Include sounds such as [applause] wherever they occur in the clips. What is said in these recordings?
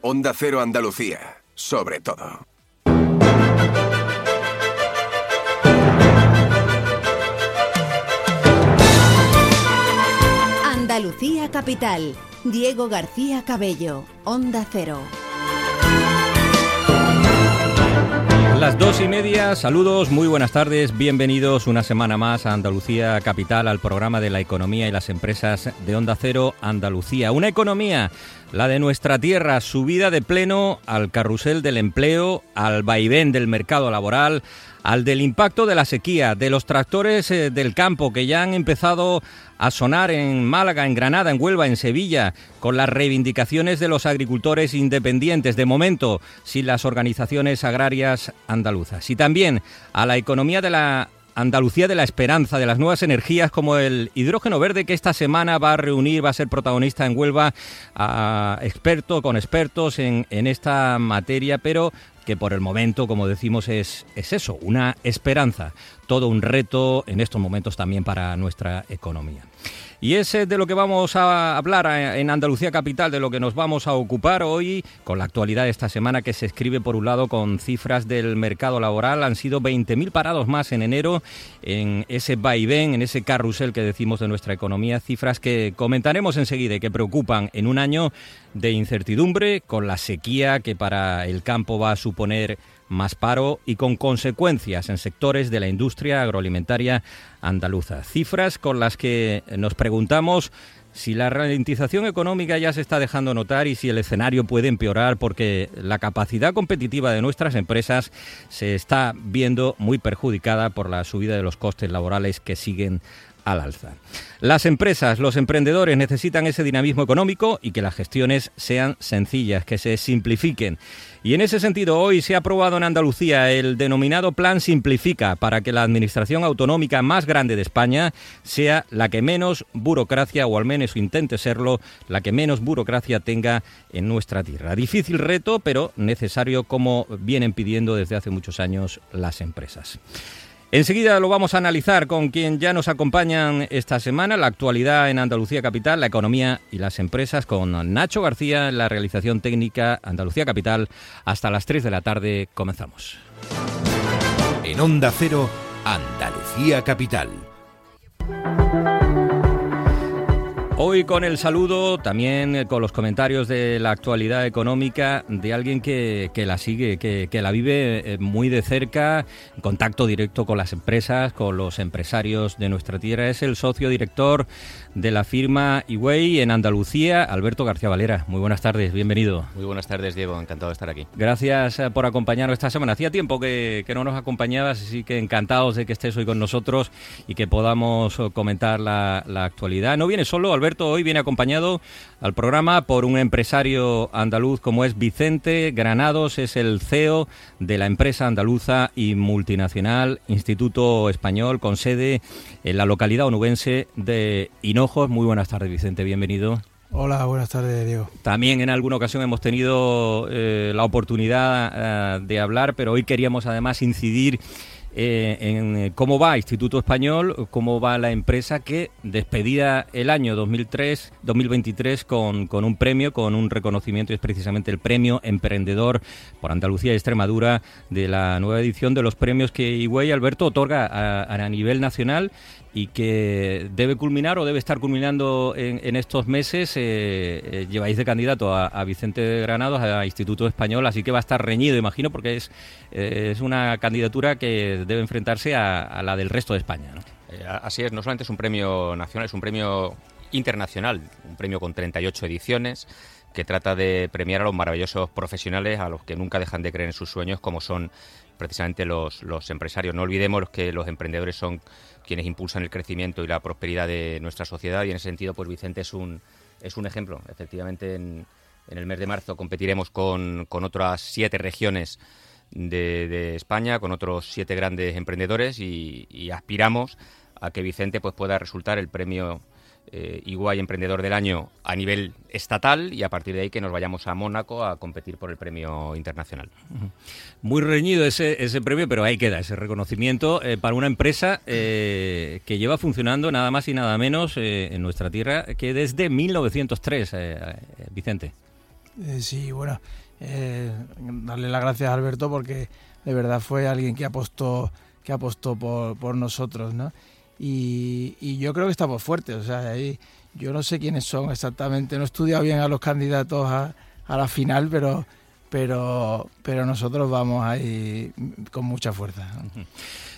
Onda Cero Andalucía, sobre todo. Andalucía Capital, Diego García Cabello, Onda Cero. Las dos y media, saludos, muy buenas tardes, bienvenidos una semana más a Andalucía Capital, al programa de la economía y las empresas de Onda Cero Andalucía. Una economía, la de nuestra tierra, subida de pleno al carrusel del empleo, al vaivén del mercado laboral, al del impacto de la sequía, de los tractores eh, del campo que ya han empezado a sonar en Málaga, en Granada, en Huelva, en Sevilla, con las reivindicaciones de los agricultores independientes, de momento, sin las organizaciones agrarias andaluzas. Y también a la economía de la Andalucía de la esperanza, de las nuevas energías como el hidrógeno verde que esta semana va a reunir, va a ser protagonista en Huelva a con expertos en, en esta materia, pero que por el momento, como decimos, es, es eso, una esperanza, todo un reto en estos momentos también para nuestra economía. Y es de lo que vamos a hablar en Andalucía Capital, de lo que nos vamos a ocupar hoy con la actualidad de esta semana que se escribe por un lado con cifras del mercado laboral. Han sido 20.000 parados más en enero en ese vaivén, en ese carrusel que decimos de nuestra economía. Cifras que comentaremos enseguida y que preocupan en un año de incertidumbre con la sequía que para el campo va a suponer más paro y con consecuencias en sectores de la industria agroalimentaria andaluza. Cifras con las que nos preguntamos si la ralentización económica ya se está dejando notar y si el escenario puede empeorar porque la capacidad competitiva de nuestras empresas se está viendo muy perjudicada por la subida de los costes laborales que siguen al alza. Las empresas, los emprendedores necesitan ese dinamismo económico y que las gestiones sean sencillas, que se simplifiquen. Y en ese sentido, hoy se ha aprobado en Andalucía el denominado Plan Simplifica para que la administración autonómica más grande de España sea la que menos burocracia, o al menos intente serlo, la que menos burocracia tenga en nuestra tierra. Difícil reto, pero necesario como vienen pidiendo desde hace muchos años las empresas. Enseguida lo vamos a analizar con quien ya nos acompañan esta semana, la actualidad en Andalucía Capital, la economía y las empresas, con Nacho García en la realización técnica Andalucía Capital. Hasta las 3 de la tarde comenzamos. En Onda Cero, Andalucía Capital. Hoy con el saludo, también con los comentarios de la actualidad económica de alguien que, la sigue, que, la vive eh, muy de cerca, en contacto directo con las empresas, con los empresarios de nuestra tierra. Es el socio director de la firma Iway en Andalucía, Alberto García Valera. Muy buenas tardes, bienvenido. Muy buenas tardes, Diego, encantado de estar aquí. Gracias eh, por acompañarnos esta semana. Hacía tiempo que, no nos acompañabas, así que encantados de que estés hoy con nosotros y que podamos eh, comentar la, la actualidad. No viene solo, Alberto hoy viene acompañado al programa por un empresario andaluz como es Vicente Granados, es el CEO de la empresa andaluza y multinacional Instituto Español con sede en la localidad onubense de Hinojos. Muy buenas tardes, Vicente, bienvenido. Hola, buenas tardes, Diego. También en alguna ocasión hemos tenido eh, la oportunidad eh, de hablar, pero hoy queríamos además incidir eh, en eh, cómo va Instituto Español, cómo va la empresa que despedía el año 2003, 2023 con, con un premio, con un reconocimiento, y es precisamente el premio Emprendedor por Andalucía y Extremadura de la nueva edición de los premios que Higüey Alberto otorga a nivel nacional y que debe culminar o debe estar culminando en, estos meses. Eh, eh, lleváis de candidato a, Vicente Granados, a Instituto Español, así que va a estar reñido, imagino, porque es, eh, es una candidatura que debe enfrentarse a, la del resto de España. así es, no solamente es un premio nacional, es un premio internacional, un premio con 38 ediciones que trata de premiar a los maravillosos profesionales, a los que nunca dejan de creer en sus sueños, como son precisamente los, los empresarios. No olvidemos que los emprendedores son quienes impulsan el crecimiento y la prosperidad de nuestra sociedad y en ese sentido pues Vicente es un, es un ejemplo. Efectivamente en, el mes de marzo competiremos con, con otras siete regiones de, España, con otros siete grandes emprendedores y, y aspiramos a que Vicente pues pueda resultar el premio eh, Iguay Emprendedor del Año a nivel estatal y a partir de ahí que nos vayamos a Mónaco a competir por el premio internacional. Muy reñido ese, ese premio, pero ahí queda ese reconocimiento eh, para una empresa eh, que lleva funcionando nada más y nada menos en nuestra tierra que desde 1903, Vicente. Eh, sí, bueno, eh, darle las gracias a Alberto porque de verdad fue alguien que apostó, que apostó por, por nosotros, ¿no? Y, y, yo creo que estamos fuertes, o sea, ahí, yo no sé quiénes son exactamente, no he estudiado bien a los candidatos a, a la final, pero pero, pero nosotros vamos ahí con mucha fuerza.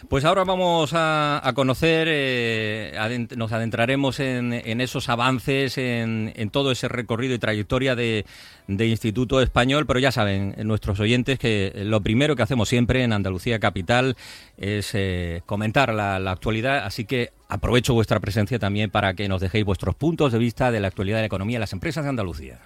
Pues ahora vamos a, conocer, eh, nos adentraremos en, esos avances, en, todo ese recorrido y trayectoria de, Instituto Español, pero ya saben nuestros oyentes que lo primero que hacemos siempre en Andalucía Capital es eh, comentar la, la actualidad, así que aprovecho vuestra presencia también para que nos dejéis vuestros puntos de vista de la actualidad de la economía de las empresas de Andalucía.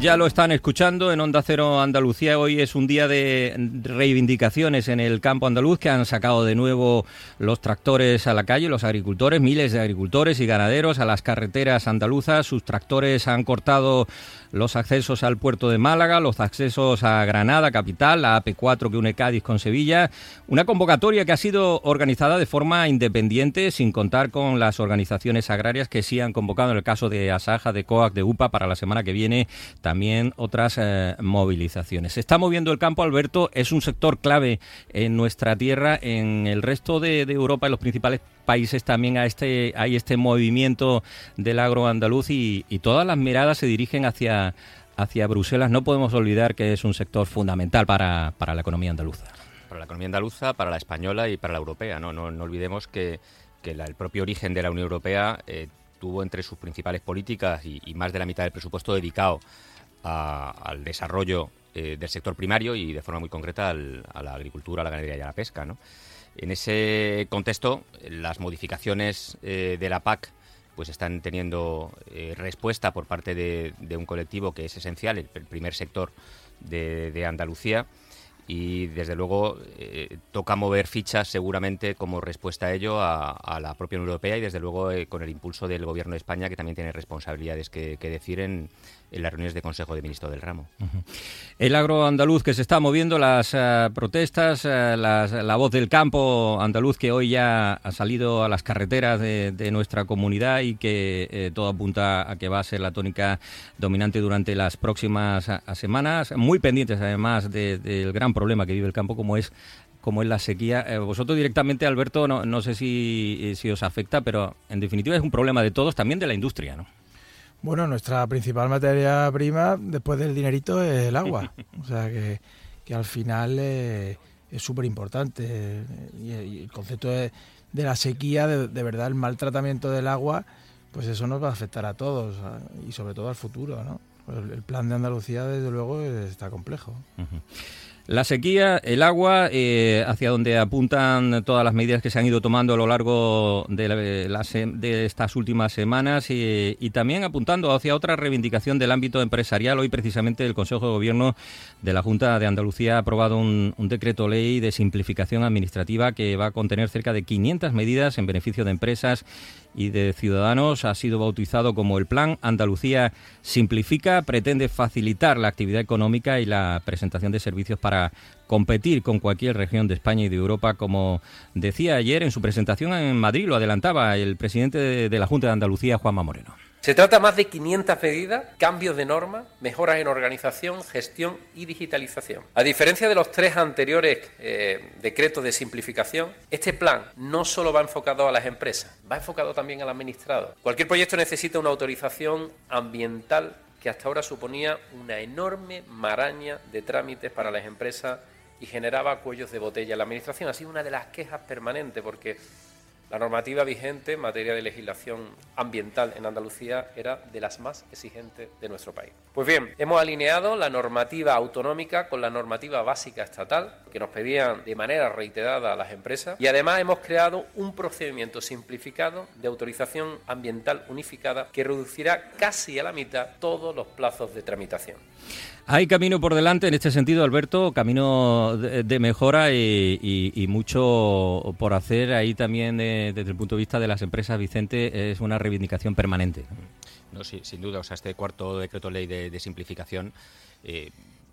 Ya lo están escuchando en Onda Cero Andalucía. Hoy es un día de reivindicaciones en el campo andaluz que han sacado de nuevo los tractores a la calle, los agricultores, miles de agricultores y ganaderos a las carreteras andaluzas. Sus tractores han cortado los accesos al puerto de Málaga, los accesos a Granada, capital, la AP4 que une Cádiz con Sevilla. Una convocatoria que ha sido organizada de forma independiente, sin contar con las organizaciones agrarias que sí han convocado en el caso de Asaja, de COAC, de UPA para la semana que viene también otras eh, movilizaciones. Se está moviendo el campo, Alberto, es un sector clave en nuestra tierra, en el resto de, Europa, en los principales países también a este, hay este movimiento del agro andaluz y, todas las miradas se dirigen hacia, hacia Bruselas. No podemos olvidar que es un sector fundamental para, la economía andaluza. Para la economía andaluza, para la española y para la europea. No, no, olvidemos que, el propio origen de la Unión Europea eh, tuvo entre sus principales políticas y, más de la mitad del presupuesto dedicado al desarrollo eh, del sector primario y de forma muy concreta a la agricultura, a la ganadería y a la pesca. ¿no? En ese contexto, las modificaciones eh, de la PAC pues están teniendo eh, respuesta por parte de, un colectivo que es esencial, el, primer sector de, Andalucía, y desde luego toca mover fichas seguramente como respuesta a ello a, la propia Unión Europea y desde luego con el impulso del Gobierno de España que también tiene responsabilidades que, que decir en, en las reuniones de Consejo de Ministros del Ramo. El agro andaluz que se está moviendo, las eh, protestas, eh, la voz del campo andaluz que hoy ya ha salido a las carreteras de, nuestra comunidad y que eh, todo apunta a que va a ser la tónica dominante durante las próximas semanas, muy pendientes además del gran problema que vive el campo como es como es la sequía. vosotros directamente, Alberto, no, no sé si, si os afecta, pero en definitiva es un problema de todos, también de la industria, ¿no? Bueno, nuestra principal materia prima, después del dinerito, es el agua. o sea que, que al final eh, es súper importante. Y, el concepto de, la sequía, de, verdad, el maltratamiento del agua, pues eso nos va a afectar a todos y sobre todo al futuro. ¿no? El plan de Andalucía, desde luego, está complejo. La sequía, el agua, eh, hacia donde apuntan todas las medidas que se han ido tomando a lo largo de, de estas últimas semanas y, también apuntando hacia otra reivindicación del ámbito empresarial. Hoy precisamente el Consejo de Gobierno de la Junta de Andalucía ha aprobado un, un decreto ley de simplificación administrativa que va a contener cerca de 500 medidas en beneficio de empresas y de Ciudadanos ha sido bautizado como el Plan Andalucía Simplifica. Pretende facilitar la actividad económica y la presentación de servicios para competir con cualquier región de España y de Europa, como decía ayer en su presentación en Madrid, lo adelantaba el presidente de la Junta de Andalucía, Juanma Moreno. Se trata más de 500 medidas, cambios de normas, mejoras en organización, gestión y digitalización. A diferencia de los tres anteriores eh, decretos de simplificación, este plan no solo va enfocado a las empresas, va enfocado también al administrado. Cualquier proyecto necesita una autorización ambiental que hasta ahora suponía una enorme maraña de trámites para las empresas y generaba cuellos de botella. La Administración ha sido una de las quejas permanentes porque la normativa vigente en materia de legislación ambiental en Andalucía era de las más exigentes de nuestro país. Pues bien, hemos alineado la normativa autonómica con la normativa básica estatal que nos pedían de manera reiterada a las empresas y además hemos creado un procedimiento simplificado de autorización ambiental unificada que reducirá casi a la mitad todos los plazos de tramitación. Hay camino por delante en este sentido, Alberto, camino de, mejora y, mucho por hacer. Ahí también, desde el punto de vista de las empresas, Vicente, es una reivindicación permanente. No, sí, sin duda. O sea, este cuarto decreto ley de, simplificación eh,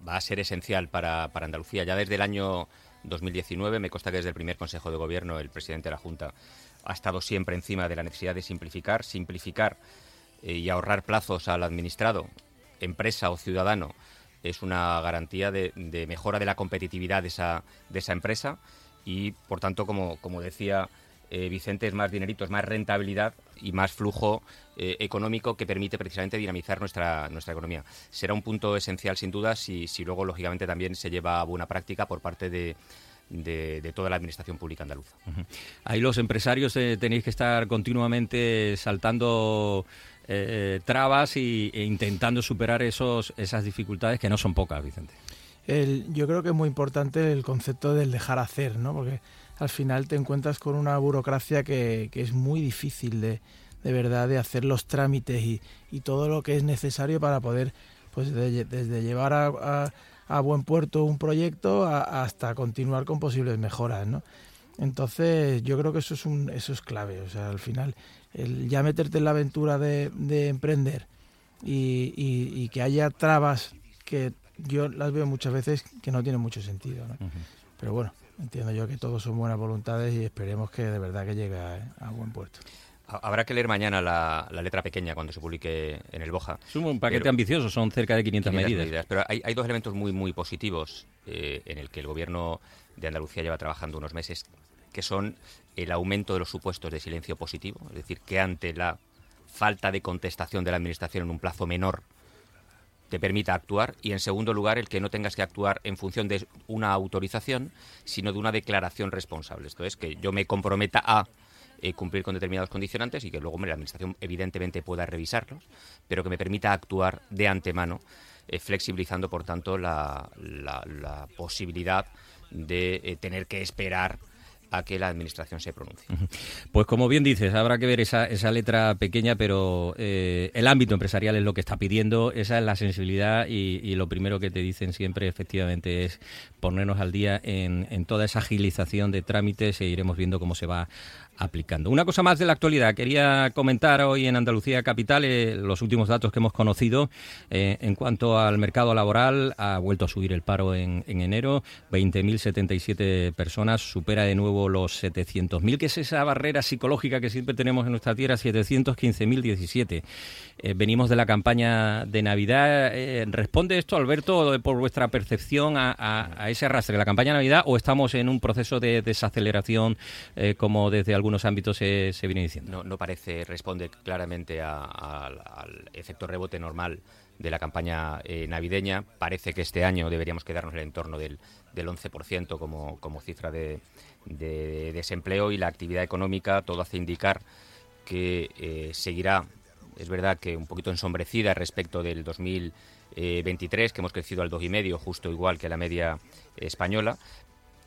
va a ser esencial para, Andalucía. Ya desde el año 2019. Me consta que desde el primer Consejo de Gobierno el presidente de la Junta ha estado siempre encima de la necesidad de simplificar, simplificar eh, y ahorrar plazos al administrado, empresa o ciudadano es una garantía de, mejora de la competitividad de esa, de esa empresa y, por tanto, como, como decía eh, Vicente, es más dinerito, es más rentabilidad y más flujo eh, económico que permite precisamente dinamizar nuestra, nuestra economía. Será un punto esencial, sin duda, si, si luego, lógicamente, también se lleva a buena práctica por parte de, de, toda la administración pública andaluza. Ahí los empresarios eh, tenéis que estar continuamente saltando eh, trabas y, e intentando superar esos, esas dificultades que no son pocas, Vicente. yo creo que es muy importante el concepto del dejar hacer, ¿no? porque al final te encuentras con una burocracia que, es muy difícil de, de, verdad de hacer los trámites y, y, todo lo que es necesario para poder, pues desde llevar a a buen puerto un proyecto hasta continuar con posibles mejoras, ¿no? Entonces yo creo que eso es un, eso es clave, o sea, al final el ya meterte en la aventura de, emprender y, que haya trabas que yo las veo muchas veces que no tienen mucho sentido, ¿no? Pero bueno, entiendo yo que todos son buenas voluntades y esperemos que de verdad que llegue a buen puerto. Habrá que leer mañana la, letra pequeña cuando se publique en el Boja. Es un paquete ambicioso, son cerca de 500, medidas. Pero hay, dos elementos muy, muy positivos eh, en el que el Gobierno de Andalucía lleva trabajando unos meses, que son el aumento de los supuestos de silencio positivo, es decir, que ante la falta de contestación de la Administración en un plazo menor te permita actuar y en segundo lugar el que no tengas que actuar en función de una autorización, sino de una declaración responsable. Esto es que yo me comprometa a eh, cumplir con determinados condicionantes y que luego la Administración evidentemente pueda revisarlos, pero que me permita actuar de antemano, eh, flexibilizando por tanto la, posibilidad de eh, tener que esperar a que la administración se pronuncie. Pues como bien dices, habrá que ver esa, esa letra pequeña, pero eh, el ámbito empresarial es lo que está pidiendo, esa es la sensibilidad y, lo primero que te dicen siempre efectivamente es ponernos al día en, en, toda esa agilización de trámites e iremos viendo cómo se va aplicando. Una cosa más de la actualidad, quería comentar hoy en Andalucía Capital eh, los últimos datos que hemos conocido eh, en cuanto al mercado laboral, ha vuelto a subir el paro en, en enero, 20.077 personas, supera de nuevo los 700.000, que es esa barrera psicológica que siempre tenemos en nuestra tierra, 715.017. Eh, venimos de la campaña de Navidad. Eh, ¿Responde esto, Alberto, por vuestra percepción a, ese arrastre de la campaña de Navidad o estamos en un proceso de desaceleración como desde algunos ámbitos se, viene diciendo? No, parece, responde claramente al efecto rebote normal de la campaña navideña. Parece que este año deberíamos quedarnos en el entorno del, del 11% como, como cifra de, de desempleo y la actividad económica, todo hace indicar que eh, seguirá, es verdad que un poquito ensombrecida respecto del 2023, que hemos crecido al 2,5, justo igual que la media española,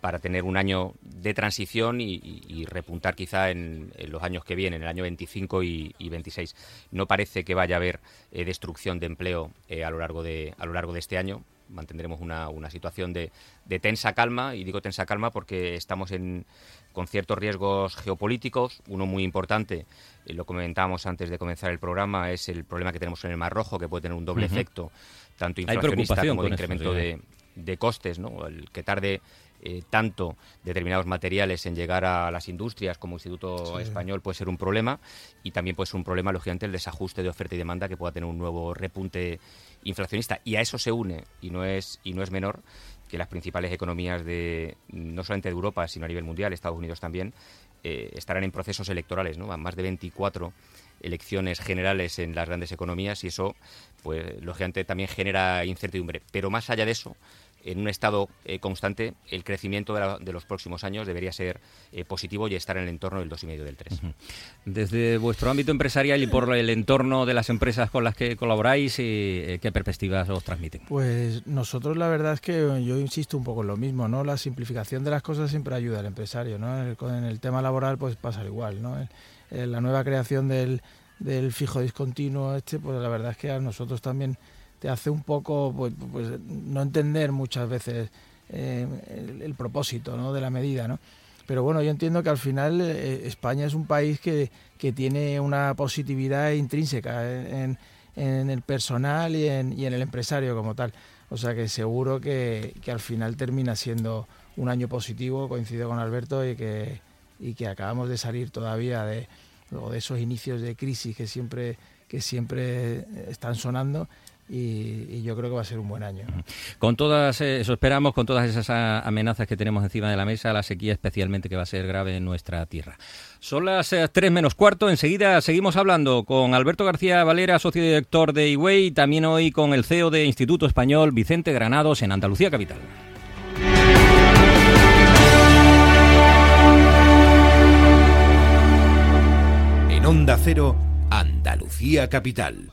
para tener un año de transición y, repuntar quizá en, los años que vienen, el año 25 y, 26. No parece que vaya a haber eh, destrucción de empleo eh, a, lo largo de, a lo largo de este año mantendremos una, una situación de, de, tensa calma, y digo tensa calma porque estamos en, con ciertos riesgos geopolíticos. Uno muy importante, eh, lo comentábamos antes de comenzar el programa, es el problema que tenemos en el Mar Rojo, que puede tener un doble efecto, tanto inflacionista como de incremento de, de, costes, ¿no? el que tarde eh, tanto determinados materiales en llegar a las industrias como Instituto Español puede ser un problema y también puede ser un problema, lógicamente, el desajuste de oferta y demanda que pueda tener un nuevo repunte inflacionista. Y a eso se une, y no es, y no es menor, que las principales economías de no solamente de Europa, sino a nivel mundial, Estados Unidos también, eh, estarán en procesos electorales, ¿no? Más de 24 elecciones generales en las grandes economías y eso, pues, lógicamente también genera incertidumbre. Pero más allá de eso, en un estado eh, constante, el crecimiento de, los próximos años debería ser eh, positivo y estar en el entorno del 2,5 del 3. Desde vuestro ámbito empresarial y por el entorno de las empresas con las que colaboráis, eh, ¿qué perspectivas os transmiten? Pues nosotros la verdad es que yo insisto un poco en lo mismo, ¿no? La simplificación de las cosas siempre ayuda al empresario, ¿no? En el, tema laboral pues pasa igual, ¿no? la nueva creación del, del fijo discontinuo este, pues la verdad es que a nosotros también te hace un poco pues, pues no entender muchas veces eh, el, propósito ¿no? de la medida, ¿no? Pero bueno, yo entiendo que al final eh, España es un país que, que, tiene una positividad intrínseca en, en el personal y en, y en, el empresario como tal. O sea que seguro que, que, al final termina siendo un año positivo, coincido con Alberto, y que, y que acabamos de salir todavía de, de esos inicios de crisis que siempre, que siempre están sonando y, yo creo que va a ser un buen año. Con todas, eh, eso esperamos, con todas esas amenazas que tenemos encima de la mesa, la sequía especialmente que va a ser grave en nuestra tierra. Son las eh, tres menos cuarto, enseguida seguimos hablando con Alberto García Valera, socio director de IWEI, y también hoy con el CEO de Instituto Español, Vicente Granados, en Andalucía Capital. En Onda Cero, Andalucía Capital.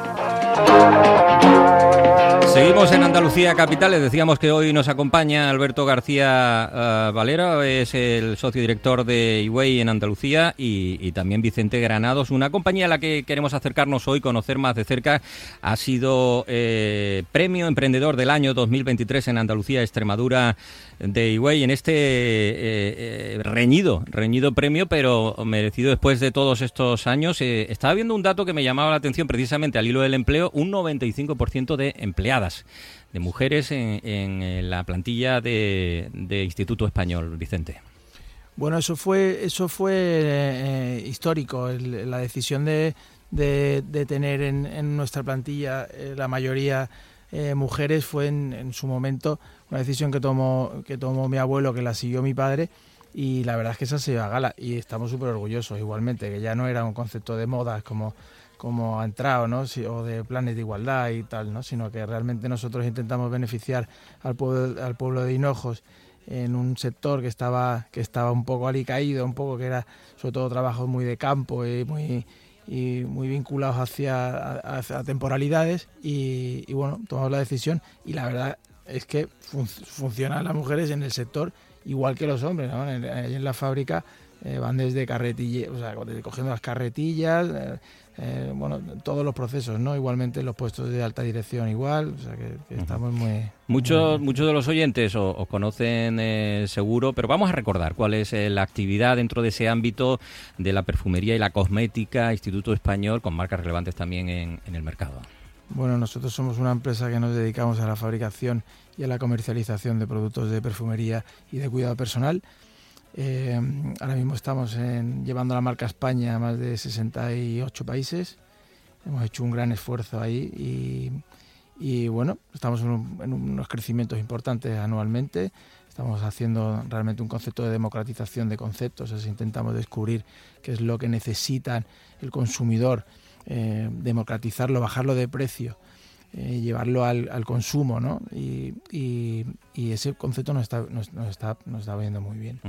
Seguimos en Andalucía Capital. Les decíamos que hoy nos acompaña Alberto García eh, Valera, es el socio director de Iway en Andalucía, y, también Vicente Granados, una compañía a la que queremos acercarnos hoy, conocer más de cerca. Ha sido eh, Premio Emprendedor del año 2023 en Andalucía, Extremadura de Iway, en este eh, reñido, reñido premio, pero merecido después de todos estos años. estaba viendo un dato que me llamaba la atención precisamente al hilo del empleo, un 95% de empleadas, de mujeres en, la plantilla de, Instituto Español, Vicente. Bueno, eso fue, eso fue eh, histórico, la decisión de, tener en, nuestra plantilla eh, la mayoría eh, mujeres fue en, su momento una decisión que tomó, que tomó mi abuelo, que la siguió mi padre, y la verdad es que esa se iba a gala, y estamos súper orgullosos igualmente, que ya no era un concepto de moda como como ha entrado, ¿no? o de planes de igualdad y tal, ¿no? Sino que realmente nosotros intentamos beneficiar al pueblo, al pueblo de Hinojos en un sector que estaba, que estaba un poco alicaído, un poco que era sobre todo trabajos muy de campo y muy, y muy vinculados hacia, hacia temporalidades y, bueno, tomamos la decisión y la verdad es que funcionan las mujeres en el sector igual que los hombres, ¿no? En, en la fábrica eh, van desde carretillas, o sea, cogiendo las carretillas, eh, eh, bueno, todos los procesos, ¿no? Igualmente los puestos de alta dirección igual, o sea que, estamos muy... Muchos, muchos de los oyentes os, conocen eh, seguro, pero vamos a recordar cuál es eh, la actividad dentro de ese ámbito de la perfumería y la cosmética, Instituto Español, con marcas relevantes también en, en el mercado. Bueno, nosotros somos una empresa que nos dedicamos a la fabricación y a la comercialización de productos de perfumería y de cuidado personal. Eh, ahora mismo estamos llevando la marca España a más de 68 países. Hemos hecho un gran esfuerzo ahí y, bueno, estamos en, unos crecimientos importantes anualmente. Estamos haciendo realmente un concepto de democratización de conceptos, intentamos descubrir qué es lo que necesitan el consumidor, eh, democratizarlo, bajarlo de precio eh, llevarlo al, al, consumo, ¿no? Y, y, ese concepto nos está, nos, está, nos está viendo muy bien.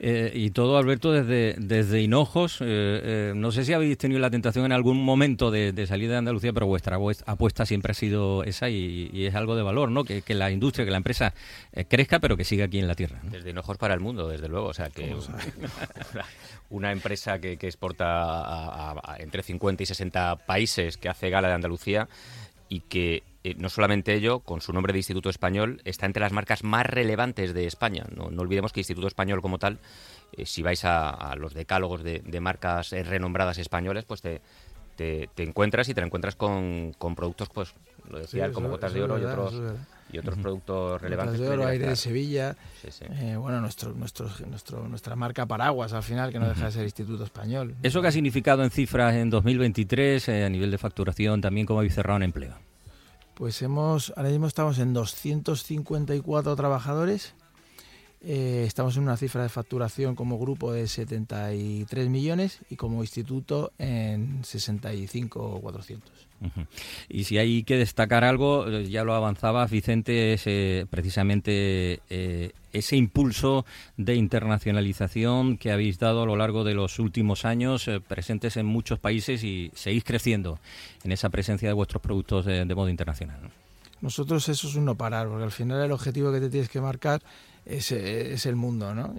Eh, y todo, Alberto, desde, desde Hinojos, eh, no sé si habéis tenido la tentación en algún momento de, salir de Andalucía, pero vuestra apuesta siempre ha sido esa y, es algo de valor, ¿no? Que, la industria, que la empresa crezca, pero que siga aquí en la tierra. Desde Hinojos para el mundo, desde luego. O sea, que [laughs] una empresa que, exporta entre 50 y 60 países, que hace gala de Andalucía, y que eh, no solamente ello, con su nombre de Instituto Español, está entre las marcas más relevantes de España. No, olvidemos que Instituto Español como tal, eh, si vais a, los decálogos de, marcas eh, renombradas españolas, pues te, te, encuentras y te encuentras con, productos, pues, lo decía, como gotas de oro y otros y otros productos relevantes. de oro, aire de Sevilla. Eh, bueno, nuestro, nuestro, nuestro, nuestra marca Paraguas al final, que no deja de ser Instituto Español. ¿Eso qué ha significado en cifras en 2023 eh, a nivel de facturación? También cómo habéis cerrado en empleo. Pues hemos, ahora mismo estamos en 254 trabajadores. Eh, estamos en una cifra de facturación como grupo de 73 millones y como instituto en 65 o 400. Y si hay que destacar algo, eh, ya lo avanzaba Vicente, es eh, precisamente ese impulso de internacionalización que habéis dado a lo largo de los últimos años, presentes en muchos países y seguís creciendo en esa presencia de vuestros productos de, modo internacional. Nosotros eso es un no parar, porque al final el objetivo que te tienes que marcar es, es el mundo, ¿no?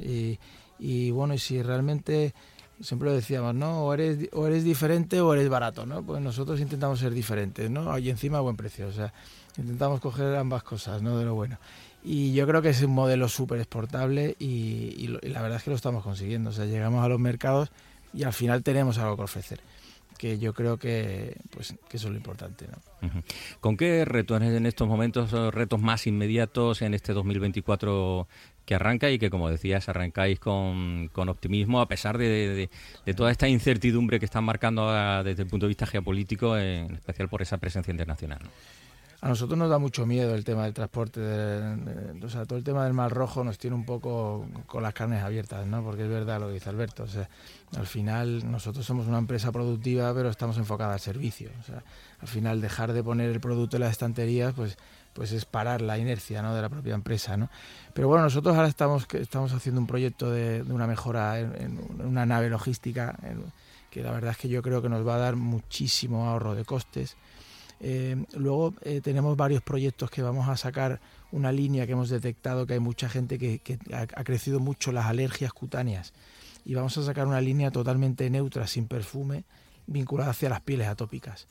Y, bueno, y si realmente siempre lo decíamos, ¿no? O eres, o eres diferente o eres barato, ¿no? Pues nosotros intentamos ser diferentes, ¿no? Y encima buen precio, o sea, intentamos coger ambas cosas, ¿no? De lo bueno. Y yo creo que es un modelo súper exportable y, y, la verdad es que lo estamos consiguiendo, o sea, llegamos a los mercados y al final tenemos algo que ofrecer que yo creo que, pues, que eso es lo importante. ¿no? ¿Con qué retos en estos momentos, retos más inmediatos en este 2024 que arranca y que, como decías, arrancáis con, con optimismo a pesar de, de, toda esta incertidumbre que están marcando desde el punto de vista geopolítico, en especial por esa presencia internacional? A nosotros nos da mucho miedo el tema del transporte, o sea, todo el tema del Mar Rojo nos tiene un poco con las carnes abiertas, ¿no? Porque es verdad lo que dice Alberto, o sea, al final nosotros somos una empresa productiva, pero estamos enfocados al servicio, o sea, al final dejar de poner el producto en las estanterías, pues pues es parar la inercia ¿no? de la propia empresa. ¿no? Pero bueno, nosotros ahora estamos, estamos haciendo un proyecto de, una mejora en, una nave logística, que la verdad es que yo creo que nos va a dar muchísimo ahorro de costes. Eh, luego eh, tenemos varios proyectos que vamos a sacar una línea que hemos detectado que hay mucha gente que, ha, crecido mucho las alergias cutáneas y vamos a sacar una línea totalmente neutra, sin perfume, vinculada hacia las pieles atópicas.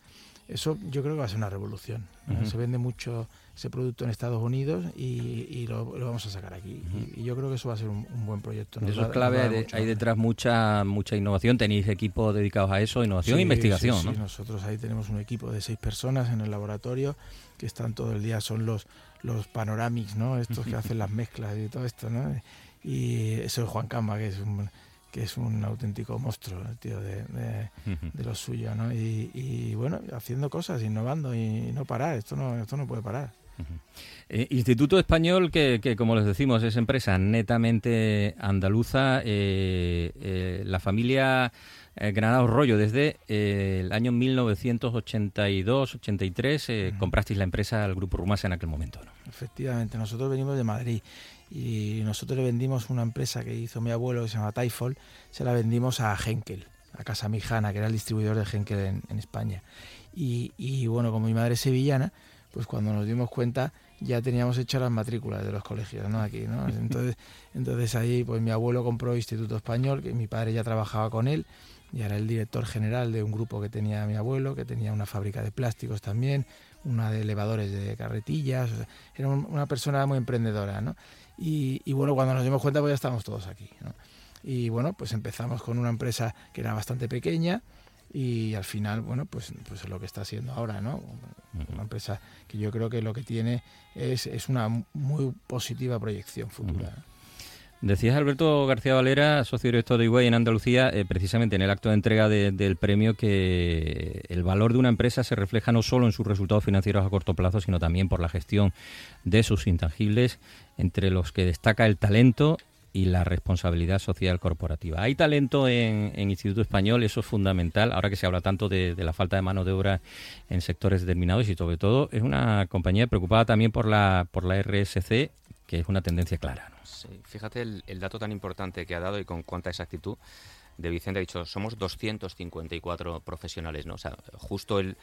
Eso yo creo que va a ser una revolución. Se vende mucho ese producto en Estados Unidos y, lo, vamos a sacar aquí. y, yo creo que eso va a ser un, buen proyecto. eso es clave, hay detrás mucha mucha innovación. Tenéis equipos dedicados a eso, innovación e investigación. Sí, nosotros ahí tenemos un equipo de seis personas en el laboratorio que están todo el día, son los, los panoramics, ¿no? estos que [laughs] hacen las mezclas y todo esto. ¿no? Y eso es Juan Camba, que es un que es un auténtico monstruo, el tío, de, de, lo suyo, ¿no? Y, bueno, haciendo cosas, innovando y no parar, esto no, esto no puede parar. Eh, Instituto Español, que, que, como les decimos es empresa netamente andaluza, eh, eh, la familia Granado Rollo, desde el año 1982-83 comprasteis la empresa al Grupo Rumasa en aquel momento. ¿no? Efectivamente, nosotros venimos de Madrid y nosotros le vendimos una empresa que hizo mi abuelo que se llama Taifol, se la vendimos a Henkel, a Casa Mijana, que era el distribuidor de Henkel en, España. Y, y, bueno, como mi madre es sevillana, pues cuando nos dimos cuenta ya teníamos hechas las matrículas de los colegios, ¿no? Aquí, ¿no? [laughs] Entonces, entonces ahí pues mi abuelo compró Instituto Español, que mi padre ya trabajaba con él, y era el director general de un grupo que tenía mi abuelo, que tenía una fábrica de plásticos también, una de elevadores de carretillas, era una persona muy emprendedora, ¿no? Y, bueno, cuando nos dimos cuenta, pues ya estábamos todos aquí. Y bueno, pues empezamos con una empresa que era bastante pequeña y al final, bueno, pues, pues es lo que está haciendo ahora, ¿no? Una empresa que yo creo que lo que tiene es, es una muy positiva proyección futura. Decías Alberto García Valera, socio director de Iguay en Andalucía, eh, precisamente en el acto de entrega del premio, que el valor de una empresa se refleja no solo en sus resultados financieros a corto plazo, sino también por la gestión de sus intangibles, entre los que destaca el talento y la responsabilidad social corporativa. Hay talento en, Instituto Español, eso es fundamental, ahora que se habla tanto de, la falta de mano de obra en sectores determinados y sobre todo es una compañía preocupada también por la, por la RSC que es una tendencia clara. fíjate el, dato tan importante que ha dado y con cuánta exactitud de Vicente ha dicho, somos 254 profesionales, ¿no? O sea, justo el,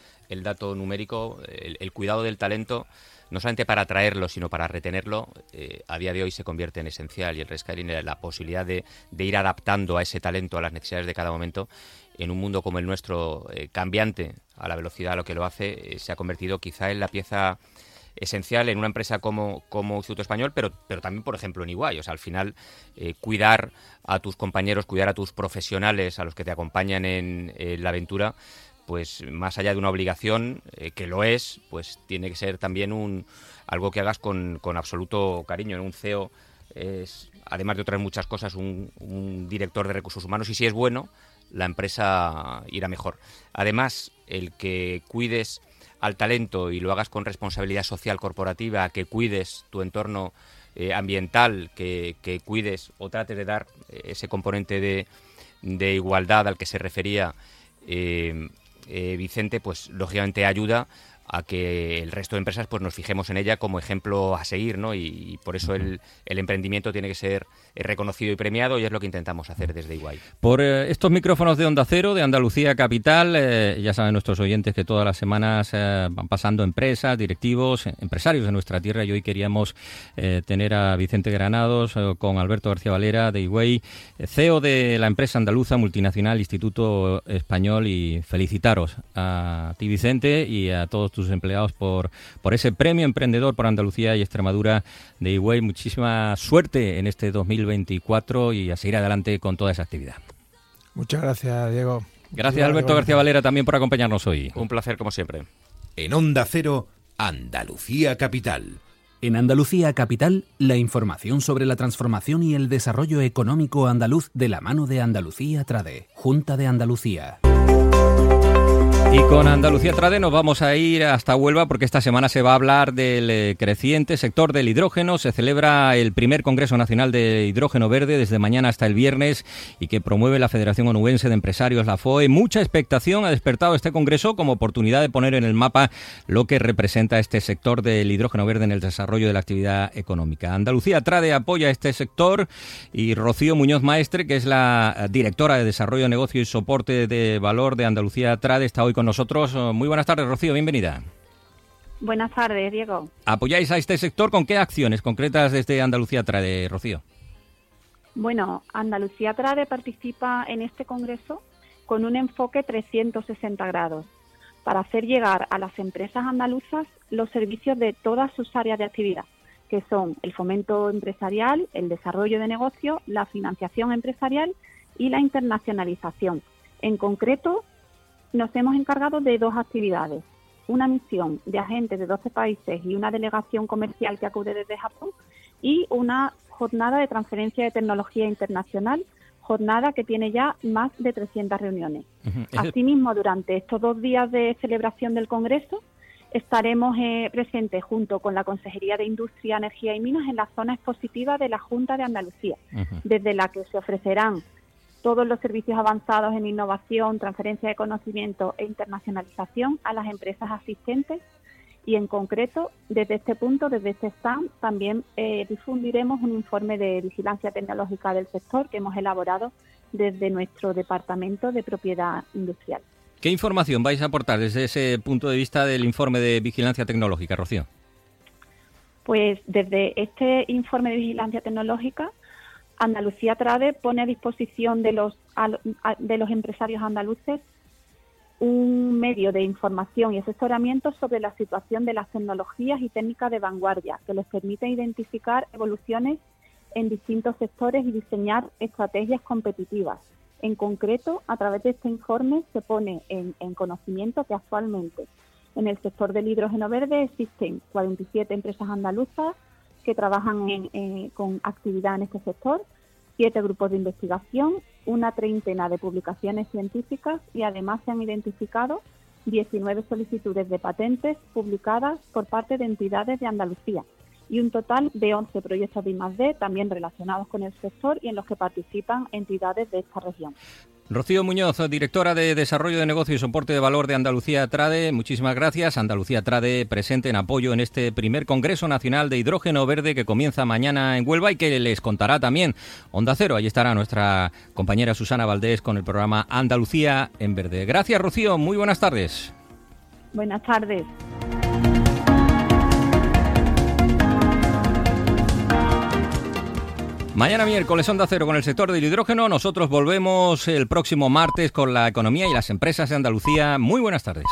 dato numérico, el, cuidado del talento, no solamente para atraerlo, sino para retenerlo, eh, a día de hoy se convierte en esencial y el rescaling, la posibilidad de, ir adaptando a ese talento a las necesidades de cada momento, en un mundo como el nuestro, eh, cambiante a la velocidad a lo que lo hace, eh, se ha convertido quizá en la pieza esencial en una empresa como, como Instituto Español, pero, pero también, por ejemplo, en Iguay. O sea, al final, eh, cuidar a tus compañeros, cuidar a tus profesionales, a los que te acompañan en, la aventura, pues más allá de una obligación, eh, que lo es, pues tiene que ser también un algo que hagas con, con absoluto cariño. Un CEO es, además de otras muchas cosas, un, un director de recursos humanos y si es bueno, la empresa irá mejor. Además, el que cuides al talento y lo hagas con responsabilidad social corporativa, que cuides tu entorno eh, ambiental, que, que, cuides o trates de dar ese componente de, de igualdad al que se refería eh, eh, Vicente, pues lógicamente ayuda a que el resto de empresas pues nos fijemos en ella como ejemplo a seguir, ¿no? Y, por eso el, el, emprendimiento tiene que ser reconocido y premiado y es lo que intentamos hacer desde Iguay. Por eh, estos micrófonos de Onda Cero, de Andalucía Capital, eh, ya saben nuestros oyentes que todas las semanas eh, van pasando empresas, directivos, empresarios de nuestra tierra y hoy queríamos tener a Vicente Granados con Alberto García Valera de Iguay, CEO de la empresa andaluza multinacional Instituto Español y felicitaros a ti Vicente y a todos tus empleados por, por ese premio emprendedor por Andalucía y Extremadura de Higüey. Muchísima suerte en este 2024 y a seguir adelante con toda esa actividad. Muchas gracias, Diego. Gracias, Alberto García Valera, también por acompañarnos hoy. Un placer, como siempre. En Onda Cero, Andalucía Capital. En Andalucía Capital, la información sobre la transformación y el desarrollo económico andaluz de la mano de Andalucía Trade, Junta de Andalucía. Y con Andalucía Trade nos vamos a ir hasta Huelva porque esta semana se va a hablar del eh, creciente sector del hidrógeno. Se celebra el primer Congreso Nacional de Hidrógeno Verde desde mañana hasta el viernes y que promueve la Federación Onubense de Empresarios, la FOE. Mucha expectación ha despertado este Congreso como oportunidad de poner en el mapa lo que representa este sector del hidrógeno verde en el desarrollo de la actividad económica. Andalucía Trade apoya este sector y Rocío Muñoz Maestre, que es la directora de Desarrollo de Negocio y Soporte de Valor de Andalucía Trade, está hoy con nosotros. Muy buenas tardes, Rocío, bienvenida. Buenas tardes, Diego. ¿Apoyáis a este sector con qué acciones concretas desde Andalucía Trade, Rocío? Bueno, Andalucía Trade participa en este congreso con un enfoque 360 grados para hacer llegar a las empresas andaluzas los servicios de todas sus áreas de actividad, que son el fomento empresarial, el desarrollo de negocio, la financiación empresarial y la internacionalización. En concreto, nos hemos encargado de dos actividades. Una misión de agentes de 12 países y una delegación comercial que acude desde Japón y una jornada de transferencia de tecnología internacional, jornada que tiene ya más de 300 reuniones. Uh -huh. Asimismo, durante estos dos días de celebración del Congreso, estaremos eh, presentes junto con la Consejería de Industria, Energía y Minas en la zona expositiva de la Junta de Andalucía, uh -huh. desde la que se ofrecerán todos los servicios avanzados en innovación, transferencia de conocimiento e internacionalización a las empresas asistentes y en concreto desde este punto, desde este stand, también eh, difundiremos un informe de vigilancia tecnológica del sector que hemos elaborado desde nuestro Departamento de Propiedad Industrial. ¿Qué información vais a aportar desde ese punto de vista del informe de vigilancia tecnológica, Rocío? Pues desde este informe de vigilancia tecnológica Andalucía Trade pone a disposición de los, de los empresarios andaluces un medio de información y asesoramiento sobre la situación de las tecnologías y técnicas de vanguardia que les permite identificar evoluciones en distintos sectores y diseñar estrategias competitivas. En concreto, a través de este informe se pone en, en conocimiento que actualmente en el sector del hidrógeno verde existen 47 empresas andaluzas que trabajan en, con actividad en este sector, siete grupos de investigación, una treintena de publicaciones científicas y además se han identificado 19 solicitudes de patentes publicadas por parte de entidades de Andalucía y un total de 11 proyectos de I+D también relacionados con el sector y en los que participan entidades de esta región. Rocío Muñoz, directora de Desarrollo de Negocio y Soporte de Valor de Andalucía Trade, muchísimas gracias. Andalucía Trade presente en apoyo en este primer Congreso Nacional de Hidrógeno Verde que comienza mañana en Huelva y que les contará también Onda Cero. Allí estará nuestra compañera Susana Valdés con el programa Andalucía en Verde. Gracias, Rocío. Muy buenas tardes. Buenas tardes. Mañana miércoles Onda Cero con el sector del hidrógeno. Nosotros volvemos el próximo martes con la economía y las empresas de Andalucía. Muy buenas tardes.